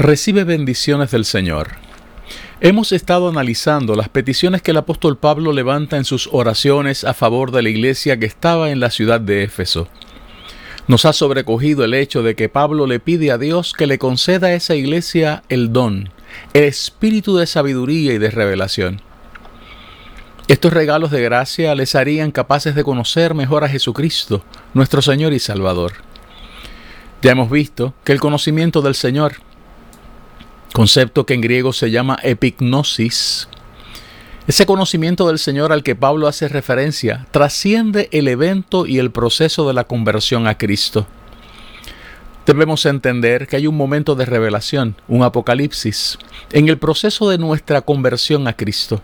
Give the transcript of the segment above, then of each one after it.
Recibe bendiciones del Señor. Hemos estado analizando las peticiones que el apóstol Pablo levanta en sus oraciones a favor de la iglesia que estaba en la ciudad de Éfeso. Nos ha sobrecogido el hecho de que Pablo le pide a Dios que le conceda a esa iglesia el don, el espíritu de sabiduría y de revelación. Estos regalos de gracia les harían capaces de conocer mejor a Jesucristo, nuestro Señor y Salvador. Ya hemos visto que el conocimiento del Señor concepto que en griego se llama epignosis. Ese conocimiento del Señor al que Pablo hace referencia trasciende el evento y el proceso de la conversión a Cristo. Debemos entender que hay un momento de revelación, un apocalipsis, en el proceso de nuestra conversión a Cristo,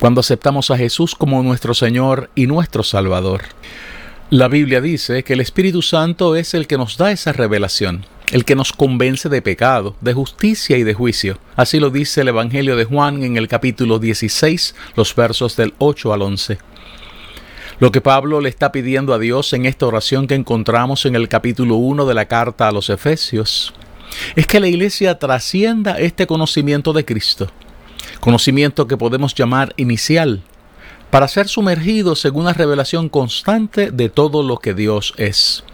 cuando aceptamos a Jesús como nuestro Señor y nuestro Salvador. La Biblia dice que el Espíritu Santo es el que nos da esa revelación el que nos convence de pecado, de justicia y de juicio. Así lo dice el Evangelio de Juan en el capítulo 16, los versos del 8 al 11. Lo que Pablo le está pidiendo a Dios en esta oración que encontramos en el capítulo 1 de la carta a los Efesios es que la iglesia trascienda este conocimiento de Cristo, conocimiento que podemos llamar inicial, para ser sumergidos en una revelación constante de todo lo que Dios es.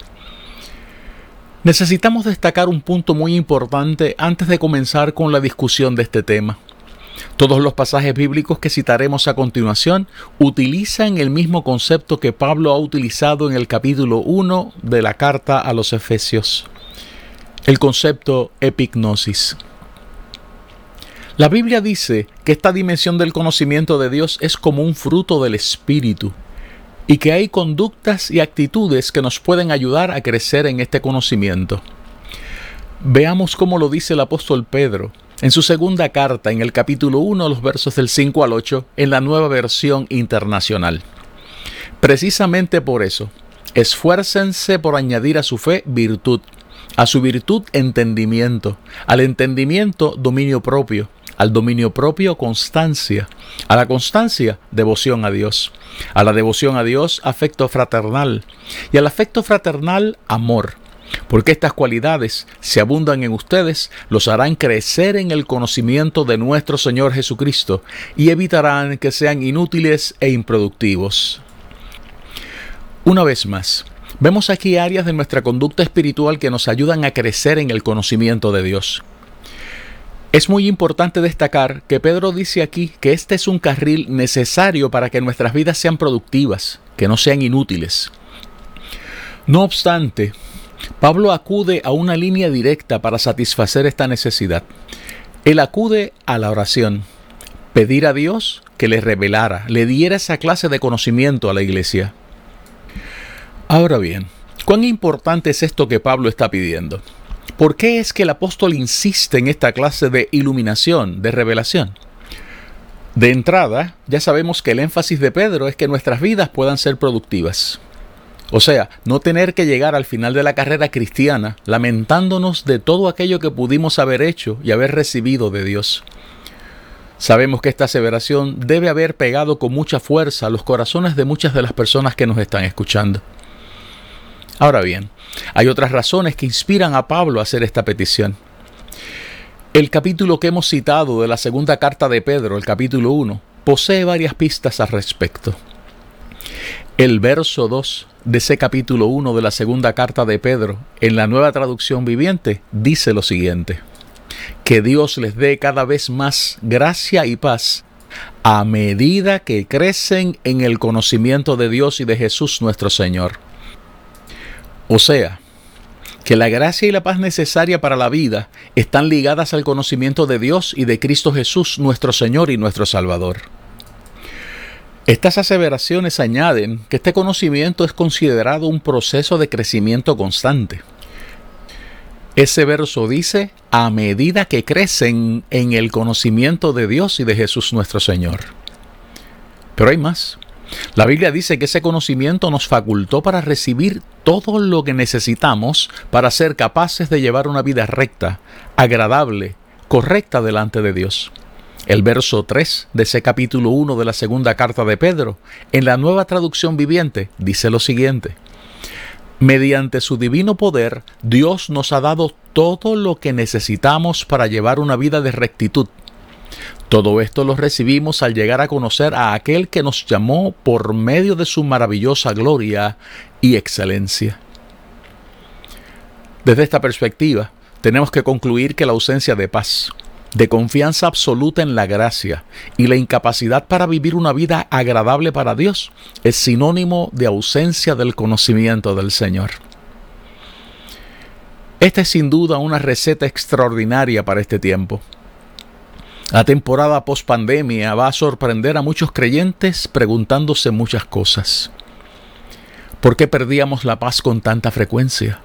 Necesitamos destacar un punto muy importante antes de comenzar con la discusión de este tema. Todos los pasajes bíblicos que citaremos a continuación utilizan el mismo concepto que Pablo ha utilizado en el capítulo 1 de la carta a los Efesios, el concepto epignosis. La Biblia dice que esta dimensión del conocimiento de Dios es como un fruto del Espíritu, y que hay conductas y actitudes que nos pueden ayudar a crecer en este conocimiento. Veamos cómo lo dice el apóstol Pedro en su segunda carta, en el capítulo 1, los versos del 5 al 8, en la nueva versión internacional. Precisamente por eso, esfuércense por añadir a su fe virtud, a su virtud entendimiento, al entendimiento dominio propio, al dominio propio constancia, a la constancia devoción a Dios, a la devoción a Dios afecto fraternal y al afecto fraternal amor. Porque estas cualidades, si abundan en ustedes, los harán crecer en el conocimiento de nuestro Señor Jesucristo y evitarán que sean inútiles e improductivos. Una vez más, vemos aquí áreas de nuestra conducta espiritual que nos ayudan a crecer en el conocimiento de Dios. Es muy importante destacar que Pedro dice aquí que este es un carril necesario para que nuestras vidas sean productivas, que no sean inútiles. No obstante, Pablo acude a una línea directa para satisfacer esta necesidad. Él acude a la oración, pedir a Dios que le revelara, le diera esa clase de conocimiento a la iglesia. Ahora bien, ¿cuán importante es esto que Pablo está pidiendo? ¿Por qué es que el apóstol insiste en esta clase de iluminación, de revelación? De entrada, ya sabemos que el énfasis de Pedro es que nuestras vidas puedan ser productivas. O sea, no tener que llegar al final de la carrera cristiana lamentándonos de todo aquello que pudimos haber hecho y haber recibido de Dios. Sabemos que esta aseveración debe haber pegado con mucha fuerza a los corazones de muchas de las personas que nos están escuchando. Ahora bien, hay otras razones que inspiran a Pablo a hacer esta petición. El capítulo que hemos citado de la segunda carta de Pedro, el capítulo 1, posee varias pistas al respecto. El verso 2 de ese capítulo 1 de la segunda carta de Pedro, en la nueva traducción viviente, dice lo siguiente. Que Dios les dé cada vez más gracia y paz a medida que crecen en el conocimiento de Dios y de Jesús nuestro Señor. O sea, que la gracia y la paz necesaria para la vida están ligadas al conocimiento de Dios y de Cristo Jesús, nuestro Señor y nuestro Salvador. Estas aseveraciones añaden que este conocimiento es considerado un proceso de crecimiento constante. Ese verso dice, a medida que crecen en el conocimiento de Dios y de Jesús nuestro Señor. Pero hay más. La Biblia dice que ese conocimiento nos facultó para recibir todo lo que necesitamos para ser capaces de llevar una vida recta, agradable, correcta delante de Dios. El verso 3 de ese capítulo 1 de la segunda carta de Pedro, en la nueva traducción viviente, dice lo siguiente. Mediante su divino poder, Dios nos ha dado todo lo que necesitamos para llevar una vida de rectitud todo esto lo recibimos al llegar a conocer a aquel que nos llamó por medio de su maravillosa gloria y excelencia. Desde esta perspectiva, tenemos que concluir que la ausencia de paz, de confianza absoluta en la gracia y la incapacidad para vivir una vida agradable para Dios es sinónimo de ausencia del conocimiento del Señor. Esta es sin duda una receta extraordinaria para este tiempo. La temporada post pandemia va a sorprender a muchos creyentes preguntándose muchas cosas. ¿Por qué perdíamos la paz con tanta frecuencia?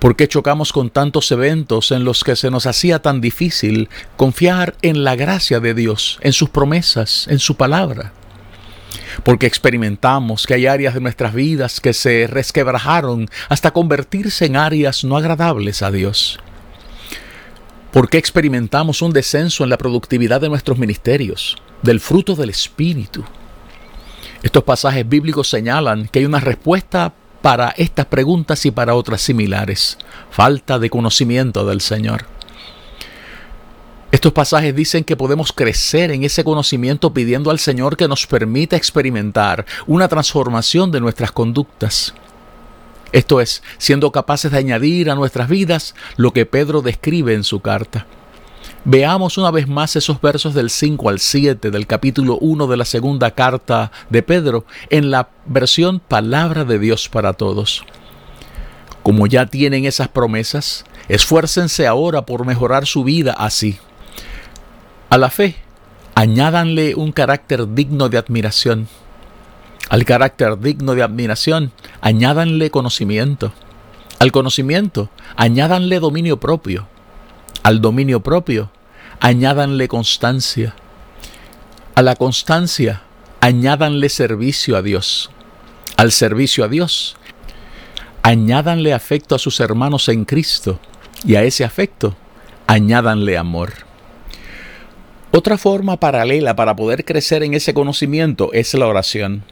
¿Por qué chocamos con tantos eventos en los que se nos hacía tan difícil confiar en la gracia de Dios, en sus promesas, en su palabra? Porque experimentamos que hay áreas de nuestras vidas que se resquebrajaron hasta convertirse en áreas no agradables a Dios. ¿Por qué experimentamos un descenso en la productividad de nuestros ministerios, del fruto del Espíritu? Estos pasajes bíblicos señalan que hay una respuesta para estas preguntas y para otras similares. Falta de conocimiento del Señor. Estos pasajes dicen que podemos crecer en ese conocimiento pidiendo al Señor que nos permita experimentar una transformación de nuestras conductas. Esto es, siendo capaces de añadir a nuestras vidas lo que Pedro describe en su carta. Veamos una vez más esos versos del 5 al 7 del capítulo 1 de la segunda carta de Pedro en la versión Palabra de Dios para Todos. Como ya tienen esas promesas, esfuércense ahora por mejorar su vida así. A la fe, añádanle un carácter digno de admiración al carácter digno de admiración, añádanle conocimiento. Al conocimiento, añádanle dominio propio. Al dominio propio, añádanle constancia. A la constancia, añádanle servicio a Dios. Al servicio a Dios, añádanle afecto a sus hermanos en Cristo. Y a ese afecto, añádanle amor. Otra forma paralela para poder crecer en ese conocimiento es la oración.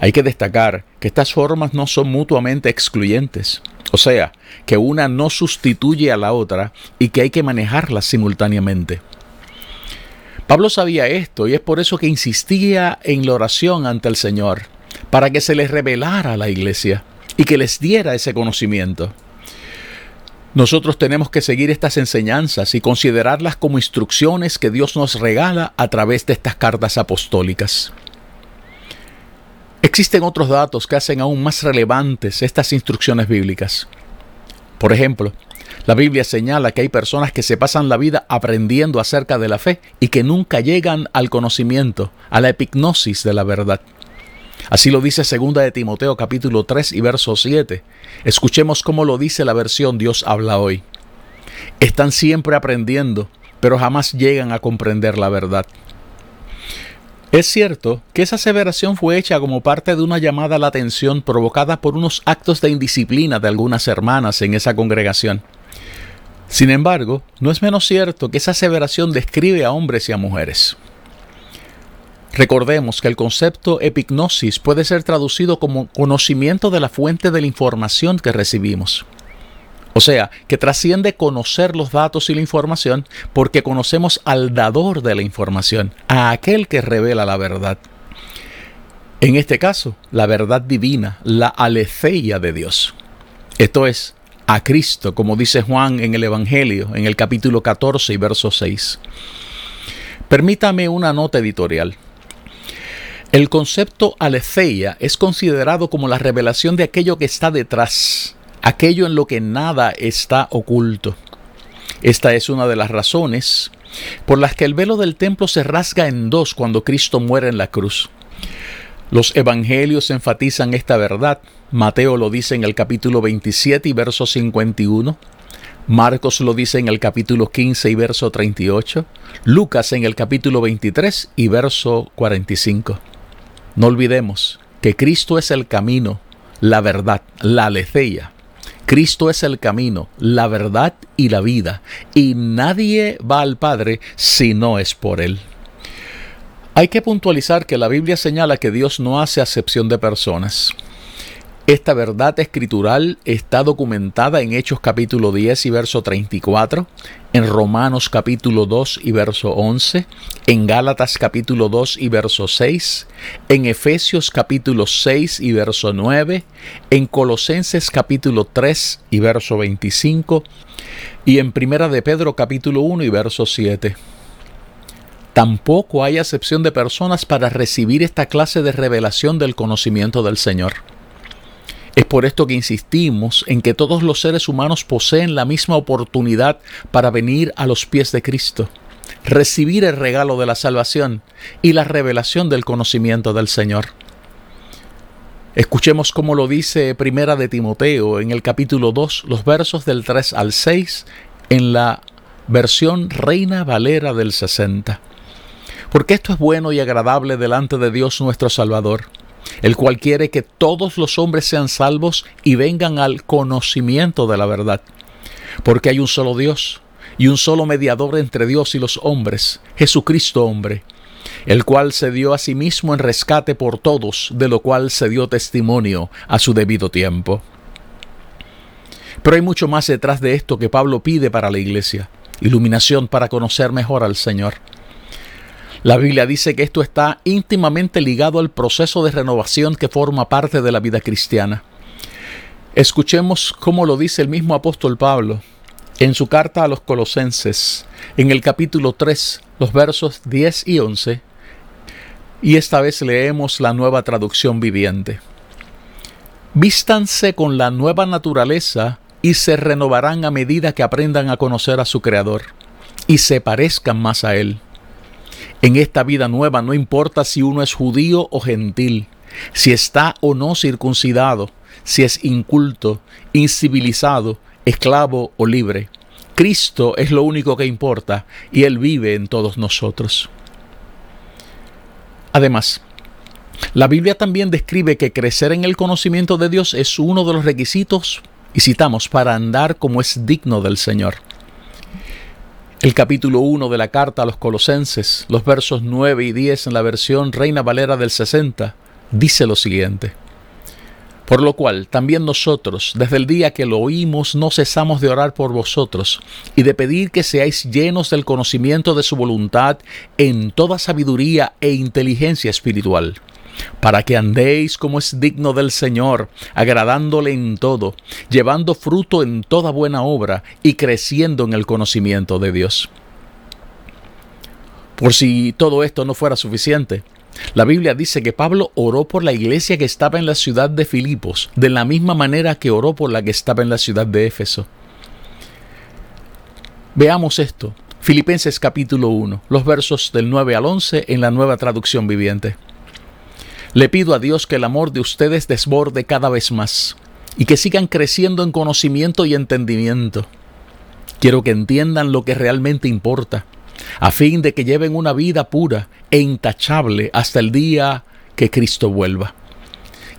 Hay que destacar que estas formas no son mutuamente excluyentes, o sea, que una no sustituye a la otra y que hay que manejarlas simultáneamente. Pablo sabía esto y es por eso que insistía en la oración ante el Señor, para que se les revelara a la iglesia y que les diera ese conocimiento. Nosotros tenemos que seguir estas enseñanzas y considerarlas como instrucciones que Dios nos regala a través de estas cartas apostólicas. Existen otros datos que hacen aún más relevantes estas instrucciones bíblicas. Por ejemplo, la Biblia señala que hay personas que se pasan la vida aprendiendo acerca de la fe y que nunca llegan al conocimiento, a la epignosis de la verdad. Así lo dice 2 de Timoteo capítulo 3 y verso 7. Escuchemos cómo lo dice la versión Dios habla hoy. Están siempre aprendiendo, pero jamás llegan a comprender la verdad. Es cierto que esa aseveración fue hecha como parte de una llamada a la atención provocada por unos actos de indisciplina de algunas hermanas en esa congregación. Sin embargo, no es menos cierto que esa aseveración describe a hombres y a mujeres. Recordemos que el concepto epignosis puede ser traducido como conocimiento de la fuente de la información que recibimos. O sea, que trasciende conocer los datos y la información porque conocemos al dador de la información, a aquel que revela la verdad. En este caso, la verdad divina, la aletheia de Dios. Esto es, a Cristo, como dice Juan en el Evangelio, en el capítulo 14 y verso 6. Permítame una nota editorial. El concepto aletheia es considerado como la revelación de aquello que está detrás, aquello en lo que nada está oculto. Esta es una de las razones por las que el velo del templo se rasga en dos cuando Cristo muere en la cruz. Los evangelios enfatizan esta verdad. Mateo lo dice en el capítulo 27 y verso 51. Marcos lo dice en el capítulo 15 y verso 38. Lucas en el capítulo 23 y verso 45. No olvidemos que Cristo es el camino, la verdad, la aletheia. Cristo es el camino, la verdad y la vida, y nadie va al Padre si no es por Él. Hay que puntualizar que la Biblia señala que Dios no hace acepción de personas. Esta verdad escritural está documentada en Hechos capítulo 10 y verso 34, en Romanos capítulo 2 y verso 11, en Gálatas capítulo 2 y verso 6, en Efesios capítulo 6 y verso 9, en Colosenses capítulo 3 y verso 25, y en Primera de Pedro capítulo 1 y verso 7. Tampoco hay acepción de personas para recibir esta clase de revelación del conocimiento del Señor. Es por esto que insistimos en que todos los seres humanos poseen la misma oportunidad para venir a los pies de Cristo, recibir el regalo de la salvación y la revelación del conocimiento del Señor. Escuchemos cómo lo dice Primera de Timoteo en el capítulo 2, los versos del 3 al 6, en la versión Reina Valera del 60 porque esto es bueno y agradable delante de Dios nuestro Salvador, el cual quiere que todos los hombres sean salvos y vengan al conocimiento de la verdad. Porque hay un solo Dios y un solo mediador entre Dios y los hombres, Jesucristo hombre, el cual se dio a sí mismo en rescate por todos, de lo cual se dio testimonio a su debido tiempo. Pero hay mucho más detrás de esto que Pablo pide para la iglesia, iluminación para conocer mejor al Señor. La Biblia dice que esto está íntimamente ligado al proceso de renovación que forma parte de la vida cristiana. Escuchemos cómo lo dice el mismo apóstol Pablo en su carta a los colosenses, en el capítulo 3, los versos 10 y 11, y esta vez leemos la nueva traducción viviente. Vístanse con la nueva naturaleza y se renovarán a medida que aprendan a conocer a su Creador y se parezcan más a Él en esta vida nueva no importa si uno es judío o gentil, si está o no circuncidado, si es inculto, incivilizado, esclavo o libre. Cristo es lo único que importa y Él vive en todos nosotros. Además, la Biblia también describe que crecer en el conocimiento de Dios es uno de los requisitos, y citamos, para andar como es digno del Señor. El capítulo 1 de la carta a los colosenses, los versos 9 y 10 en la versión Reina Valera del 60, dice lo siguiente. Por lo cual, también nosotros, desde el día que lo oímos, no cesamos de orar por vosotros y de pedir que seáis llenos del conocimiento de su voluntad en toda sabiduría e inteligencia espiritual para que andéis como es digno del Señor, agradándole en todo, llevando fruto en toda buena obra y creciendo en el conocimiento de Dios. Por si todo esto no fuera suficiente, la Biblia dice que Pablo oró por la iglesia que estaba en la ciudad de Filipos, de la misma manera que oró por la que estaba en la ciudad de Éfeso. Veamos esto. Filipenses capítulo 1, los versos del 9 al 11 en la nueva traducción viviente. Le pido a Dios que el amor de ustedes desborde cada vez más y que sigan creciendo en conocimiento y entendimiento. Quiero que entiendan lo que realmente importa, a fin de que lleven una vida pura e intachable hasta el día que Cristo vuelva.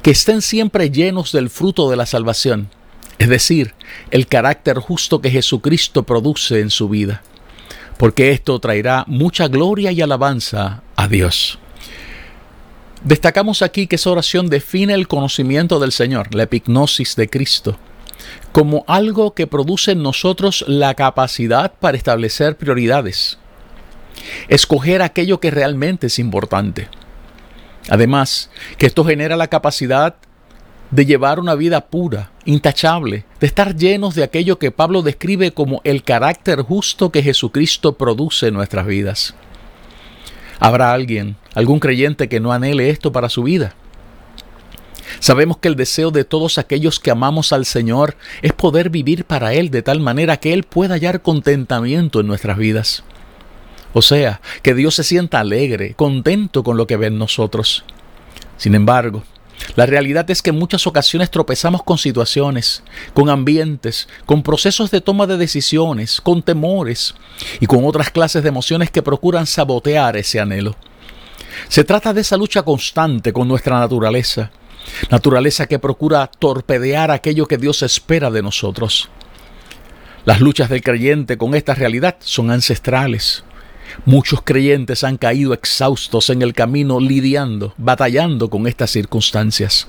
Que estén siempre llenos del fruto de la salvación, es decir, el carácter justo que Jesucristo produce en su vida, porque esto traerá mucha gloria y alabanza a Dios. Destacamos aquí que esa oración define el conocimiento del Señor, la epignosis de Cristo, como algo que produce en nosotros la capacidad para establecer prioridades, escoger aquello que realmente es importante. Además, que esto genera la capacidad de llevar una vida pura, intachable, de estar llenos de aquello que Pablo describe como el carácter justo que Jesucristo produce en nuestras vidas. ¿Habrá alguien, algún creyente que no anhele esto para su vida? Sabemos que el deseo de todos aquellos que amamos al Señor es poder vivir para Él de tal manera que Él pueda hallar contentamiento en nuestras vidas. O sea, que Dios se sienta alegre, contento con lo que ve en nosotros. Sin embargo, la realidad es que en muchas ocasiones tropezamos con situaciones, con ambientes, con procesos de toma de decisiones, con temores y con otras clases de emociones que procuran sabotear ese anhelo. Se trata de esa lucha constante con nuestra naturaleza, naturaleza que procura torpedear aquello que Dios espera de nosotros. Las luchas del creyente con esta realidad son ancestrales, Muchos creyentes han caído exhaustos en el camino lidiando, batallando con estas circunstancias.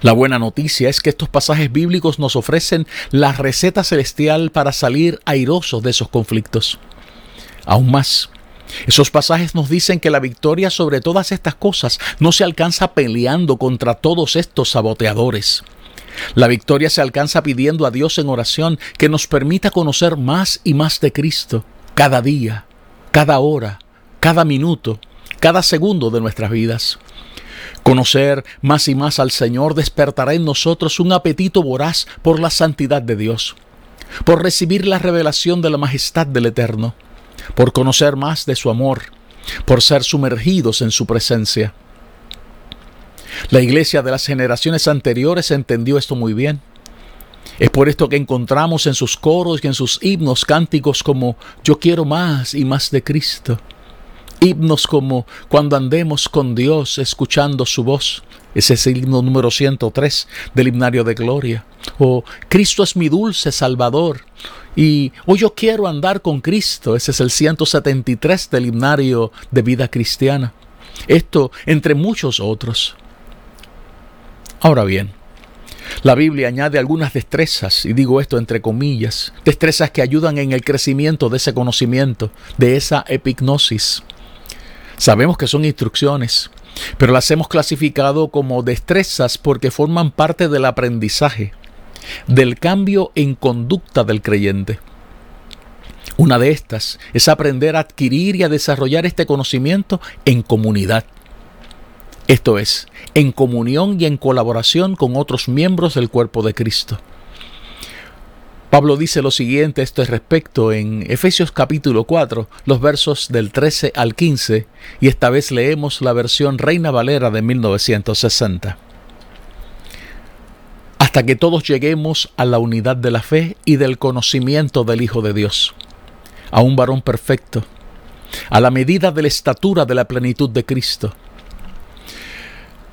La buena noticia es que estos pasajes bíblicos nos ofrecen la receta celestial para salir airosos de esos conflictos. Aún más, esos pasajes nos dicen que la victoria sobre todas estas cosas no se alcanza peleando contra todos estos saboteadores. La victoria se alcanza pidiendo a Dios en oración que nos permita conocer más y más de Cristo cada día, cada hora, cada minuto, cada segundo de nuestras vidas. Conocer más y más al Señor despertará en nosotros un apetito voraz por la santidad de Dios, por recibir la revelación de la majestad del Eterno, por conocer más de su amor, por ser sumergidos en su presencia. La iglesia de las generaciones anteriores entendió esto muy bien es por esto que encontramos en sus coros y en sus himnos cánticos como Yo quiero más y más de Cristo. Himnos como Cuando andemos con Dios escuchando su voz. Ese es el himno número 103 del himnario de gloria. O Cristo es mi dulce Salvador. Y hoy yo quiero andar con Cristo. Ese es el 173 del himnario de vida cristiana. Esto entre muchos otros. Ahora bien, la Biblia añade algunas destrezas, y digo esto entre comillas, destrezas que ayudan en el crecimiento de ese conocimiento, de esa epignosis. Sabemos que son instrucciones, pero las hemos clasificado como destrezas porque forman parte del aprendizaje, del cambio en conducta del creyente. Una de estas es aprender a adquirir y a desarrollar este conocimiento en comunidad. Esto es, en comunión y en colaboración con otros miembros del cuerpo de Cristo. Pablo dice lo siguiente a este respecto en Efesios capítulo 4, los versos del 13 al 15, y esta vez leemos la versión Reina Valera de 1960. Hasta que todos lleguemos a la unidad de la fe y del conocimiento del Hijo de Dios, a un varón perfecto, a la medida de la estatura de la plenitud de Cristo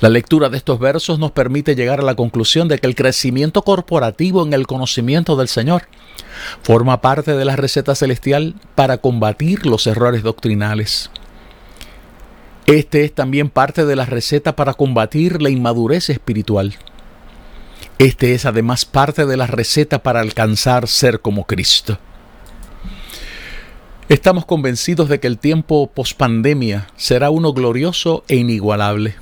La lectura de estos versos nos permite llegar a la conclusión de que el crecimiento corporativo en el conocimiento del Señor forma parte de la receta celestial para combatir los errores doctrinales. Este es también parte de la receta para combatir la inmadurez espiritual. Este es además parte de la receta para alcanzar ser como Cristo. Estamos convencidos de que el tiempo pospandemia será uno glorioso e inigualable.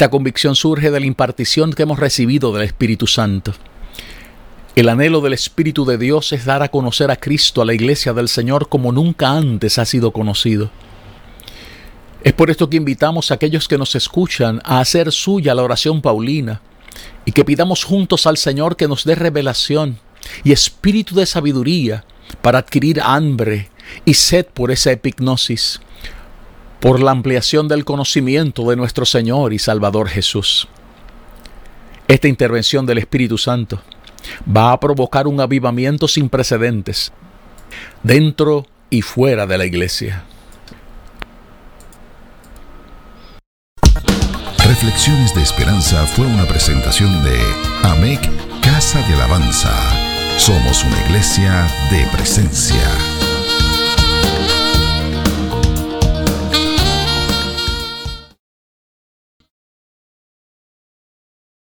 Esta convicción surge de la impartición que hemos recibido del Espíritu Santo. El anhelo del Espíritu de Dios es dar a conocer a Cristo a la iglesia del Señor como nunca antes ha sido conocido. Es por esto que invitamos a aquellos que nos escuchan a hacer suya la oración paulina y que pidamos juntos al Señor que nos dé revelación y espíritu de sabiduría para adquirir hambre y sed por esa epignosis, por la ampliación del conocimiento de nuestro Señor y Salvador Jesús. Esta intervención del Espíritu Santo va a provocar un avivamiento sin precedentes dentro y fuera de la iglesia. Reflexiones de Esperanza fue una presentación de AMEC Casa de Alabanza. Somos una iglesia de presencia.